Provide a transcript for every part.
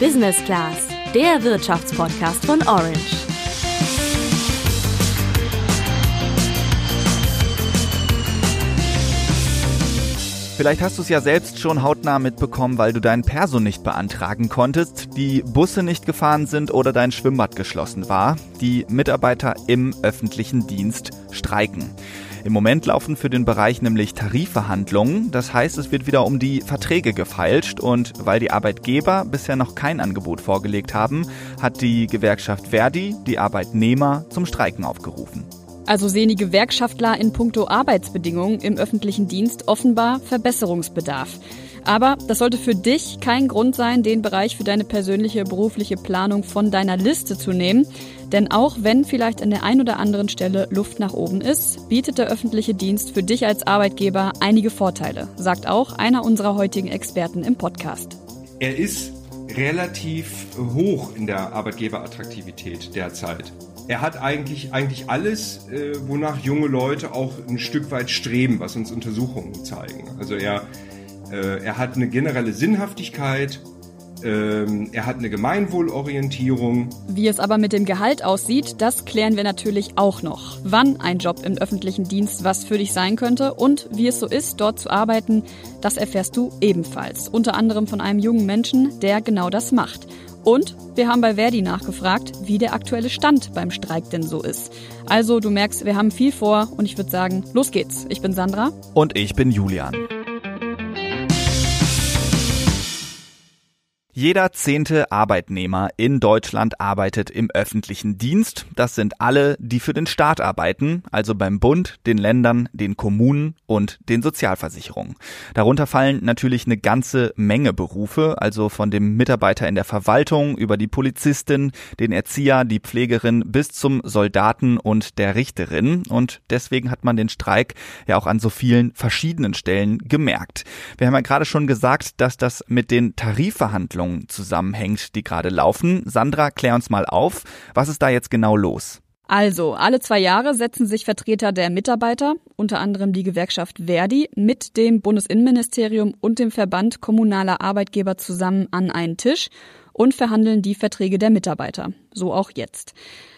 Business Class, der Wirtschaftspodcast von Orange. Vielleicht hast du es ja selbst schon hautnah mitbekommen, weil du dein Perso nicht beantragen konntest, die Busse nicht gefahren sind oder dein Schwimmbad geschlossen war. Die Mitarbeiter im öffentlichen Dienst streiken. Im Moment laufen für den Bereich nämlich Tarifverhandlungen. Das heißt, es wird wieder um die Verträge gefeilscht und weil die Arbeitgeber bisher noch kein Angebot vorgelegt haben, hat die Gewerkschaft Verdi die Arbeitnehmer zum Streiken aufgerufen. Also sehen die Gewerkschaftler in puncto Arbeitsbedingungen im öffentlichen Dienst offenbar Verbesserungsbedarf. Aber das sollte für dich kein Grund sein, den Bereich für deine persönliche berufliche Planung von deiner Liste zu nehmen. Denn auch wenn vielleicht an der einen oder anderen Stelle Luft nach oben ist, bietet der öffentliche Dienst für dich als Arbeitgeber einige Vorteile, sagt auch einer unserer heutigen Experten im Podcast. Er ist relativ hoch in der Arbeitgeberattraktivität derzeit. Er hat eigentlich, eigentlich alles, äh, wonach junge Leute auch ein Stück weit streben, was uns Untersuchungen zeigen. Also er äh, er hat eine generelle Sinnhaftigkeit, ähm, er hat eine Gemeinwohlorientierung. Wie es aber mit dem Gehalt aussieht, das klären wir natürlich auch noch. Wann ein Job im öffentlichen Dienst was für dich sein könnte und wie es so ist, dort zu arbeiten, das erfährst du ebenfalls. Unter anderem von einem jungen Menschen, der genau das macht. Und wir haben bei Verdi nachgefragt, wie der aktuelle Stand beim Streik denn so ist. Also du merkst, wir haben viel vor und ich würde sagen, los geht's. Ich bin Sandra. Und ich bin Julian. Jeder zehnte Arbeitnehmer in Deutschland arbeitet im öffentlichen Dienst. Das sind alle, die für den Staat arbeiten, also beim Bund, den Ländern, den Kommunen und den Sozialversicherungen. Darunter fallen natürlich eine ganze Menge Berufe, also von dem Mitarbeiter in der Verwaltung über die Polizistin, den Erzieher, die Pflegerin bis zum Soldaten und der Richterin. Und deswegen hat man den Streik ja auch an so vielen verschiedenen Stellen gemerkt. Wir haben ja gerade schon gesagt, dass das mit den Tarifverhandlungen Verhandlungen zusammenhängt, die gerade laufen. Sandra, klär uns mal auf. Was ist da jetzt genau los? Also, alle zwei Jahre setzen sich Vertreter der Mitarbeiter, unter anderem die Gewerkschaft Verdi, mit dem Bundesinnenministerium und dem Verband kommunaler Arbeitgeber zusammen an einen Tisch und verhandeln die Verträge der Mitarbeiter. So auch jetzt.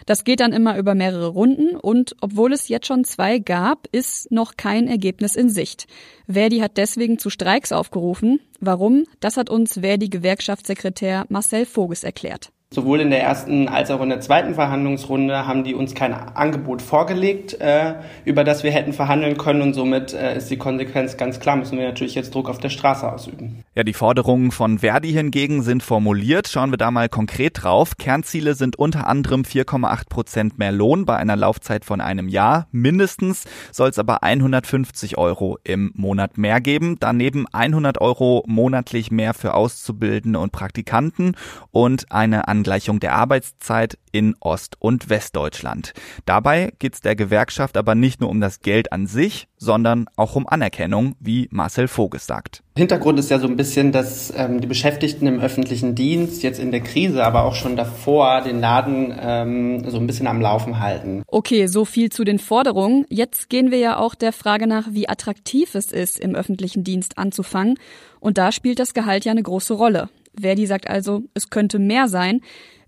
Das geht dann immer über mehrere Runden und obwohl es jetzt schon zwei gab, ist noch kein Ergebnis in Sicht. Verdi hat deswegen zu Streiks aufgerufen. Warum? Das hat uns Verdi-Gewerkschaftssekretär Marcel Voges erklärt. Sowohl in der ersten als auch in der zweiten Verhandlungsrunde haben die uns kein Angebot vorgelegt, äh, über das wir hätten verhandeln können und somit äh, ist die Konsequenz ganz klar, müssen wir natürlich jetzt Druck auf der Straße ausüben. Ja, die Forderungen von Verdi hingegen sind formuliert. Schauen wir da mal konkret drauf. Kernziele sind unter anderem 4,8 Prozent mehr Lohn bei einer Laufzeit von einem Jahr. Mindestens soll es aber 150 Euro im Monat mehr geben. Daneben 100 Euro monatlich mehr für Auszubildende und Praktikanten und eine Angleichung der Arbeitszeit in Ost- und Westdeutschland. Dabei geht es der Gewerkschaft aber nicht nur um das Geld an sich, sondern auch um Anerkennung, wie Marcel Voges sagt. Hintergrund ist ja so ein bisschen, dass ähm, die Beschäftigten im öffentlichen Dienst jetzt in der Krise, aber auch schon davor den Laden ähm, so ein bisschen am Laufen halten. Okay, so viel zu den Forderungen. Jetzt gehen wir ja auch der Frage nach, wie attraktiv es ist, im öffentlichen Dienst anzufangen. Und da spielt das Gehalt ja eine große Rolle. Verdi sagt also, es könnte mehr sein.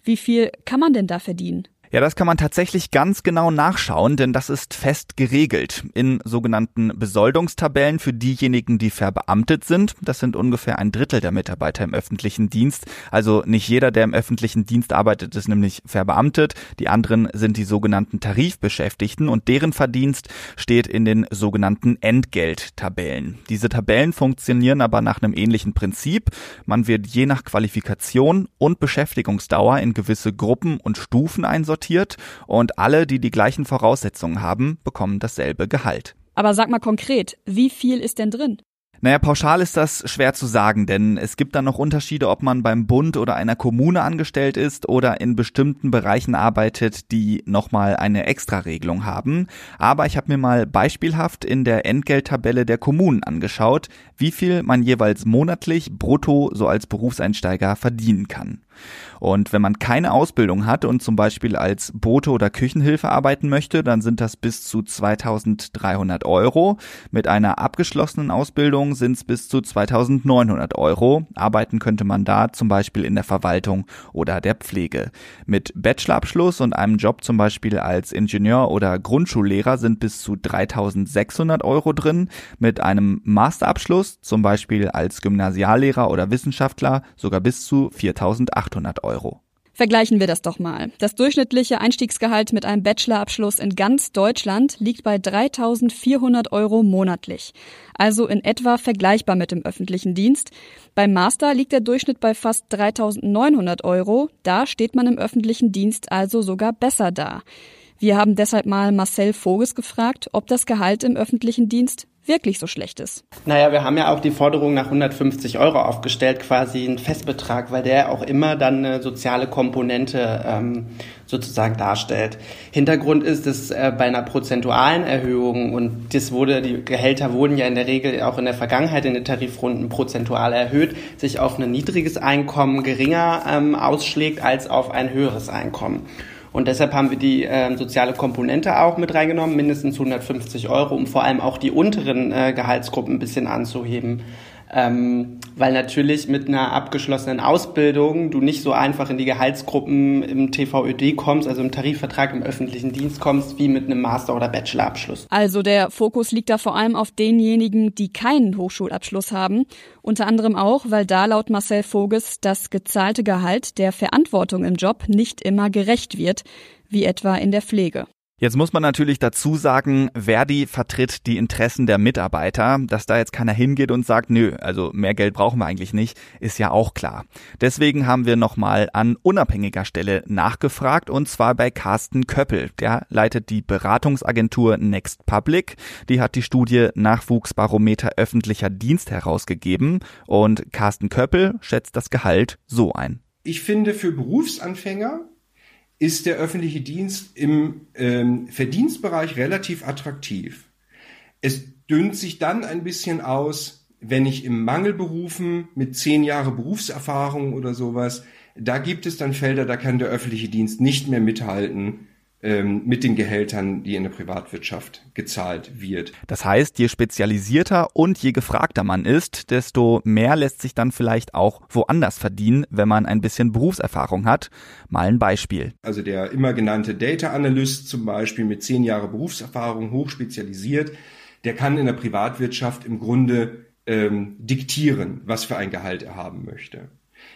Wie viel kann man denn da verdienen? Ja, das kann man tatsächlich ganz genau nachschauen, denn das ist fest geregelt in sogenannten Besoldungstabellen für diejenigen, die verbeamtet sind. Das sind ungefähr ein Drittel der Mitarbeiter im öffentlichen Dienst. Also nicht jeder, der im öffentlichen Dienst arbeitet, ist nämlich verbeamtet. Die anderen sind die sogenannten Tarifbeschäftigten und deren Verdienst steht in den sogenannten Entgelttabellen. Diese Tabellen funktionieren aber nach einem ähnlichen Prinzip. Man wird je nach Qualifikation und Beschäftigungsdauer in gewisse Gruppen und Stufen einsortiert sortiert und alle, die die gleichen Voraussetzungen haben, bekommen dasselbe Gehalt. Aber sag mal konkret, wie viel ist denn drin? Naja, pauschal ist das schwer zu sagen, denn es gibt dann noch Unterschiede, ob man beim Bund oder einer Kommune angestellt ist oder in bestimmten Bereichen arbeitet, die nochmal eine Extraregelung haben. Aber ich habe mir mal beispielhaft in der Entgelttabelle der Kommunen angeschaut, wie viel man jeweils monatlich brutto so als Berufseinsteiger verdienen kann. Und wenn man keine Ausbildung hat und zum Beispiel als Bote oder Küchenhilfe arbeiten möchte, dann sind das bis zu 2300 Euro. Mit einer abgeschlossenen Ausbildung sind es bis zu 2900 Euro. Arbeiten könnte man da zum Beispiel in der Verwaltung oder der Pflege. Mit Bachelorabschluss und einem Job zum Beispiel als Ingenieur oder Grundschullehrer sind bis zu 3600 Euro drin. Mit einem Masterabschluss, zum Beispiel als Gymnasiallehrer oder Wissenschaftler, sogar bis zu 4800 Euro. Euro. Vergleichen wir das doch mal. Das durchschnittliche Einstiegsgehalt mit einem Bachelorabschluss in ganz Deutschland liegt bei 3400 Euro monatlich. Also in etwa vergleichbar mit dem öffentlichen Dienst. Beim Master liegt der Durchschnitt bei fast 3900 Euro. Da steht man im öffentlichen Dienst also sogar besser da. Wir haben deshalb mal Marcel Voges gefragt, ob das Gehalt im öffentlichen Dienst wirklich so schlecht ist. Naja, wir haben ja auch die Forderung nach 150 Euro aufgestellt, quasi ein Festbetrag, weil der auch immer dann eine soziale Komponente ähm, sozusagen darstellt. Hintergrund ist, dass äh, bei einer prozentualen Erhöhung und das wurde, die Gehälter wurden ja in der Regel auch in der Vergangenheit in den Tarifrunden prozentual erhöht, sich auf ein niedriges Einkommen geringer ähm, ausschlägt als auf ein höheres Einkommen. Und deshalb haben wir die äh, soziale Komponente auch mit reingenommen, mindestens 150 Euro, um vor allem auch die unteren äh, Gehaltsgruppen ein bisschen anzuheben. Ähm, weil natürlich mit einer abgeschlossenen Ausbildung du nicht so einfach in die Gehaltsgruppen im TVÖD kommst, also im Tarifvertrag im öffentlichen Dienst kommst, wie mit einem Master- oder Bachelorabschluss. Also der Fokus liegt da vor allem auf denjenigen, die keinen Hochschulabschluss haben. Unter anderem auch, weil da laut Marcel Voges das gezahlte Gehalt der Verantwortung im Job nicht immer gerecht wird, wie etwa in der Pflege. Jetzt muss man natürlich dazu sagen, Verdi vertritt die Interessen der Mitarbeiter. Dass da jetzt keiner hingeht und sagt, nö, also mehr Geld brauchen wir eigentlich nicht, ist ja auch klar. Deswegen haben wir nochmal an unabhängiger Stelle nachgefragt und zwar bei Carsten Köppel. Der leitet die Beratungsagentur Next Public. Die hat die Studie Nachwuchsbarometer öffentlicher Dienst herausgegeben und Carsten Köppel schätzt das Gehalt so ein. Ich finde für Berufsanfänger ist der öffentliche Dienst im ähm, Verdienstbereich relativ attraktiv. Es dünnt sich dann ein bisschen aus, wenn ich im Mangelberufen mit zehn Jahre Berufserfahrung oder sowas, da gibt es dann Felder, da kann der öffentliche Dienst nicht mehr mithalten mit den Gehältern, die in der Privatwirtschaft gezahlt wird. Das heißt, je spezialisierter und je gefragter man ist, desto mehr lässt sich dann vielleicht auch woanders verdienen, wenn man ein bisschen Berufserfahrung hat. Mal ein Beispiel. Also der immer genannte Data Analyst zum Beispiel mit zehn Jahre Berufserfahrung, hochspezialisiert, der kann in der Privatwirtschaft im Grunde ähm, diktieren, was für ein Gehalt er haben möchte.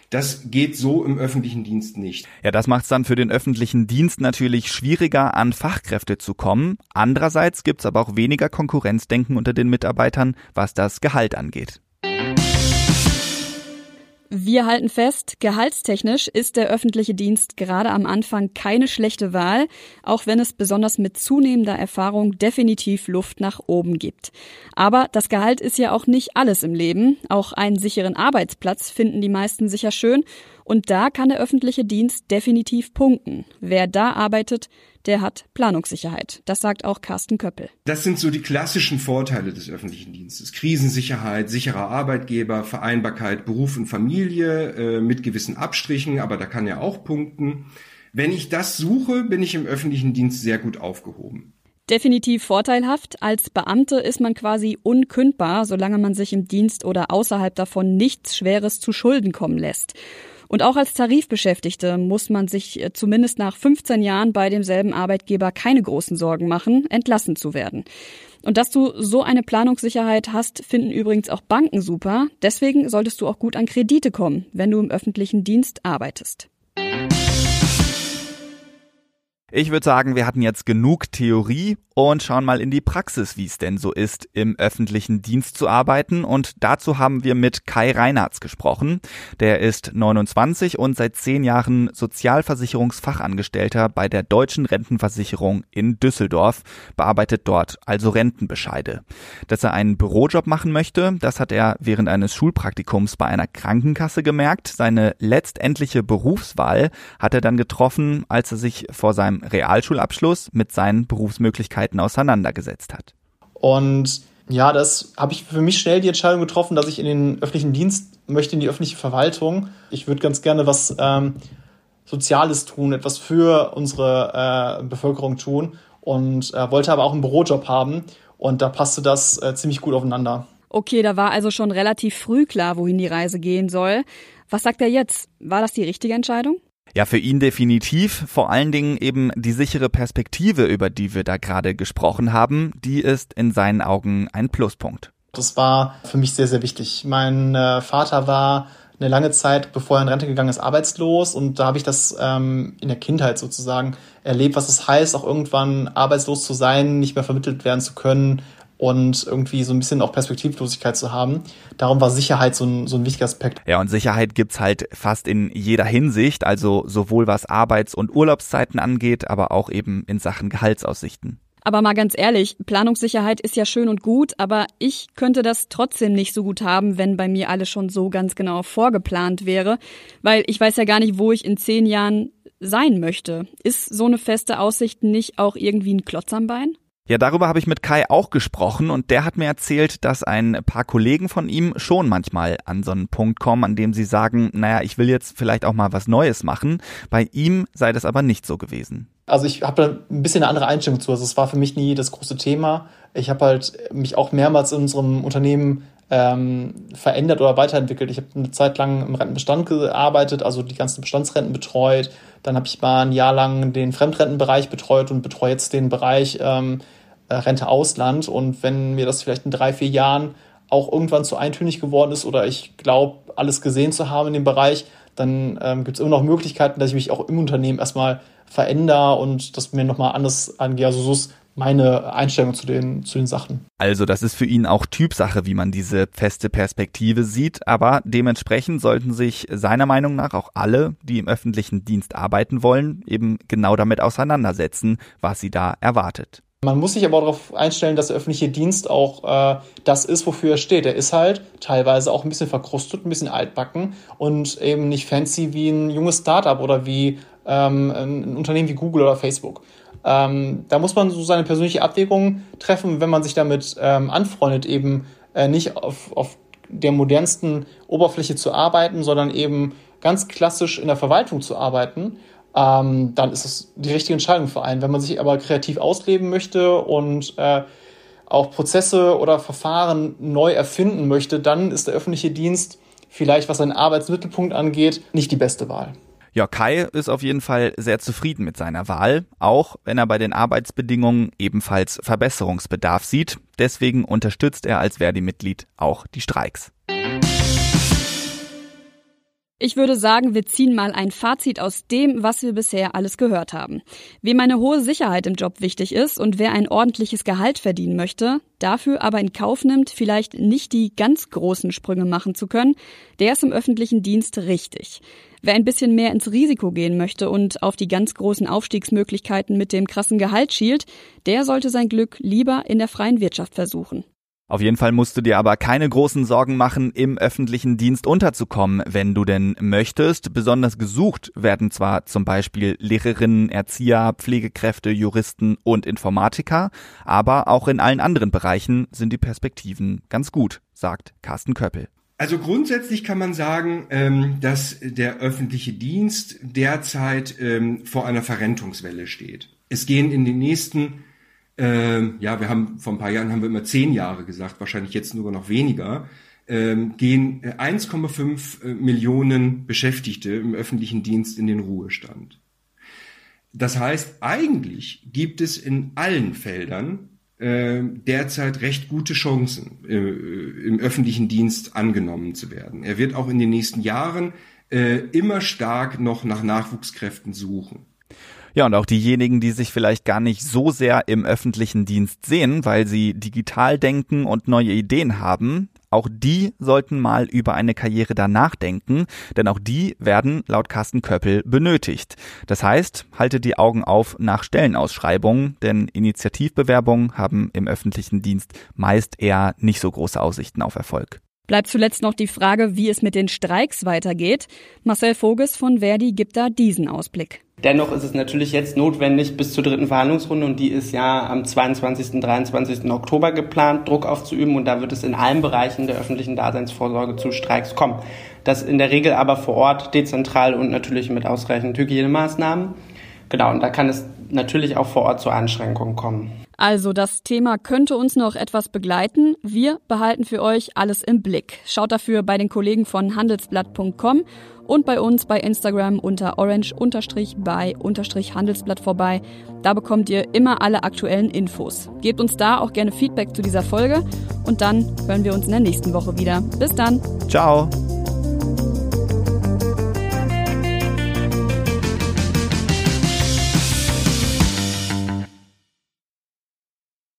Das geht so im öffentlichen Dienst nicht. Ja, das macht es dann für den öffentlichen Dienst natürlich schwieriger, an Fachkräfte zu kommen. Andererseits gibt es aber auch weniger Konkurrenzdenken unter den Mitarbeitern, was das Gehalt angeht. Wir halten fest, gehaltstechnisch ist der öffentliche Dienst gerade am Anfang keine schlechte Wahl, auch wenn es besonders mit zunehmender Erfahrung definitiv Luft nach oben gibt. Aber das Gehalt ist ja auch nicht alles im Leben. Auch einen sicheren Arbeitsplatz finden die meisten sicher schön und da kann der öffentliche Dienst definitiv punkten. Wer da arbeitet, der hat Planungssicherheit. Das sagt auch Carsten Köppel. Das sind so die klassischen Vorteile des öffentlichen Dienstes. Krisensicherheit, sicherer Arbeitgeber, Vereinbarkeit, Beruf und Familie äh, mit gewissen Abstrichen, aber da kann er auch punkten. Wenn ich das suche, bin ich im öffentlichen Dienst sehr gut aufgehoben. Definitiv vorteilhaft. Als Beamte ist man quasi unkündbar, solange man sich im Dienst oder außerhalb davon nichts Schweres zu Schulden kommen lässt. Und auch als Tarifbeschäftigte muss man sich äh, zumindest nach 15 Jahren bei demselben Arbeitgeber keine großen Sorgen machen, entlassen zu werden. Und dass du so eine Planungssicherheit hast, finden übrigens auch Banken super. Deswegen solltest du auch gut an Kredite kommen, wenn du im öffentlichen Dienst arbeitest. Ich würde sagen, wir hatten jetzt genug Theorie und schauen mal in die Praxis, wie es denn so ist, im öffentlichen Dienst zu arbeiten. Und dazu haben wir mit Kai Reinhardt gesprochen. Der ist 29 und seit zehn Jahren Sozialversicherungsfachangestellter bei der Deutschen Rentenversicherung in Düsseldorf, bearbeitet dort also Rentenbescheide. Dass er einen Bürojob machen möchte, das hat er während eines Schulpraktikums bei einer Krankenkasse gemerkt. Seine letztendliche Berufswahl hat er dann getroffen, als er sich vor seinem Realschulabschluss mit seinen Berufsmöglichkeiten auseinandergesetzt hat. Und Ja, das habe ich für mich schnell die Entscheidung getroffen, dass ich in den öffentlichen Dienst möchte, in die öffentliche Verwaltung. Ich würde ganz gerne was ähm, Soziales tun, etwas für unsere äh, Bevölkerung tun und äh, wollte aber auch einen Bürojob haben und da passte das äh, ziemlich gut aufeinander. Okay, da war also schon relativ früh klar, wohin die Reise gehen soll. Was sagt er jetzt? War das die richtige Entscheidung? Ja, für ihn definitiv. Vor allen Dingen eben die sichere Perspektive, über die wir da gerade gesprochen haben, die ist in seinen Augen ein Pluspunkt. Das war für mich sehr, sehr wichtig. Mein äh, Vater war eine lange Zeit, bevor er in Rente gegangen ist, arbeitslos und da habe ich das ähm, in der Kindheit sozusagen erlebt, was es heißt, auch irgendwann arbeitslos zu sein, nicht mehr vermittelt werden zu können, und irgendwie so ein bisschen auch Perspektivlosigkeit zu haben. Darum war Sicherheit so ein, so ein wichtiger Aspekt. Ja, und Sicherheit gibt's halt fast in jeder Hinsicht, also sowohl was Arbeits- und Urlaubszeiten angeht, aber auch eben in Sachen Gehaltsaussichten. Aber mal ganz ehrlich, Planungssicherheit ist ja schön und gut, aber ich könnte das trotzdem nicht so gut haben, wenn bei mir alles schon so ganz genau vorgeplant wäre, weil ich weiß ja gar nicht, wo ich in zehn Jahren sein möchte. Ist so eine feste Aussicht nicht auch irgendwie ein Klotz am Bein? Ja, darüber habe ich mit Kai auch gesprochen und der hat mir erzählt, dass ein paar Kollegen von ihm schon manchmal an so einen Punkt kommen, an dem sie sagen, naja, ich will jetzt vielleicht auch mal was Neues machen. Bei ihm sei das aber nicht so gewesen. Also ich habe da ein bisschen eine andere Einstellung zu. Also es war für mich nie das große Thema. Ich habe halt mich auch mehrmals in unserem Unternehmen ähm, verändert oder weiterentwickelt. Ich habe eine Zeit lang im Rentenbestand gearbeitet, also die ganzen Bestandsrenten betreut. Dann habe ich mal ein Jahr lang den Fremdrentenbereich betreut und betreue jetzt den Bereich ähm, äh, Rente Ausland. Und wenn mir das vielleicht in drei, vier Jahren auch irgendwann zu eintönig geworden ist oder ich glaube, alles gesehen zu haben in dem Bereich, dann ähm, gibt es immer noch Möglichkeiten, dass ich mich auch im Unternehmen erstmal verändere und das mir nochmal anders angehe. Also so ist meine Einstellung zu den, zu den Sachen. Also das ist für ihn auch Typsache, wie man diese feste Perspektive sieht, aber dementsprechend sollten sich seiner Meinung nach auch alle, die im öffentlichen Dienst arbeiten wollen, eben genau damit auseinandersetzen, was sie da erwartet. Man muss sich aber darauf einstellen, dass der öffentliche Dienst auch äh, das ist, wofür er steht. Er ist halt teilweise auch ein bisschen verkrustet, ein bisschen altbacken und eben nicht fancy wie ein junges Startup oder wie ähm, ein Unternehmen wie Google oder Facebook. Ähm, da muss man so seine persönliche Abwägung treffen, wenn man sich damit ähm, anfreundet, eben äh, nicht auf, auf der modernsten Oberfläche zu arbeiten, sondern eben ganz klassisch in der Verwaltung zu arbeiten ähm, dann ist es die richtige Entscheidung für einen. Wenn man sich aber kreativ ausleben möchte und äh, auch Prozesse oder Verfahren neu erfinden möchte, dann ist der öffentliche Dienst vielleicht, was seinen Arbeitsmittelpunkt angeht, nicht die beste Wahl. Ja, Kai ist auf jeden Fall sehr zufrieden mit seiner Wahl, auch wenn er bei den Arbeitsbedingungen ebenfalls Verbesserungsbedarf sieht. Deswegen unterstützt er als Verdi-Mitglied auch die Streiks. Ich würde sagen, wir ziehen mal ein Fazit aus dem, was wir bisher alles gehört haben. Wem eine hohe Sicherheit im Job wichtig ist und wer ein ordentliches Gehalt verdienen möchte, dafür aber in Kauf nimmt, vielleicht nicht die ganz großen Sprünge machen zu können, der ist im öffentlichen Dienst richtig. Wer ein bisschen mehr ins Risiko gehen möchte und auf die ganz großen Aufstiegsmöglichkeiten mit dem krassen Gehalt schielt, der sollte sein Glück lieber in der freien Wirtschaft versuchen. Auf jeden Fall musst du dir aber keine großen Sorgen machen, im öffentlichen Dienst unterzukommen, wenn du denn möchtest. Besonders gesucht werden zwar zum Beispiel Lehrerinnen, Erzieher, Pflegekräfte, Juristen und Informatiker, aber auch in allen anderen Bereichen sind die Perspektiven ganz gut, sagt Carsten Köppel. Also grundsätzlich kann man sagen, ähm, dass der öffentliche Dienst derzeit ähm, vor einer Verrentungswelle steht. Es gehen in den nächsten ähm, ja, wir haben vor ein paar Jahren haben wir immer zehn Jahre gesagt, wahrscheinlich jetzt nur noch weniger, ähm, gehen 1,5 äh, äh, Millionen Beschäftigte im öffentlichen Dienst in den Ruhestand. Das heißt, eigentlich gibt es in allen Feldern äh, derzeit recht gute Chancen, äh, im öffentlichen Dienst angenommen zu werden. Er wird auch in den nächsten Jahren äh, immer stark noch nach Nachwuchskräften suchen. Ja, und auch diejenigen, die sich vielleicht gar nicht so sehr im öffentlichen Dienst sehen, weil sie digital denken und neue Ideen haben, auch die sollten mal über eine Karriere danach denken, denn auch die werden laut Carsten Köppel benötigt. Das heißt, haltet die Augen auf nach Stellenausschreibungen, denn Initiativbewerbungen haben im öffentlichen Dienst meist eher nicht so große Aussichten auf Erfolg. Bleibt zuletzt noch die Frage, wie es mit den Streiks weitergeht. Marcel Voges von Verdi gibt da diesen Ausblick. Dennoch ist es natürlich jetzt notwendig, bis zur dritten Verhandlungsrunde, und die ist ja am 22. und 23. Oktober geplant, Druck aufzuüben. Und da wird es in allen Bereichen der öffentlichen Daseinsvorsorge zu Streiks kommen. Das in der Regel aber vor Ort, dezentral und natürlich mit ausreichend Hygienemaßnahmen. Genau, und da kann es natürlich auch vor Ort zu Einschränkungen kommen. Also das Thema könnte uns noch etwas begleiten. Wir behalten für euch alles im Blick. Schaut dafür bei den Kollegen von handelsblatt.com und bei uns bei Instagram unter orange-by-handelsblatt vorbei. Da bekommt ihr immer alle aktuellen Infos. Gebt uns da auch gerne Feedback zu dieser Folge und dann hören wir uns in der nächsten Woche wieder. Bis dann. Ciao.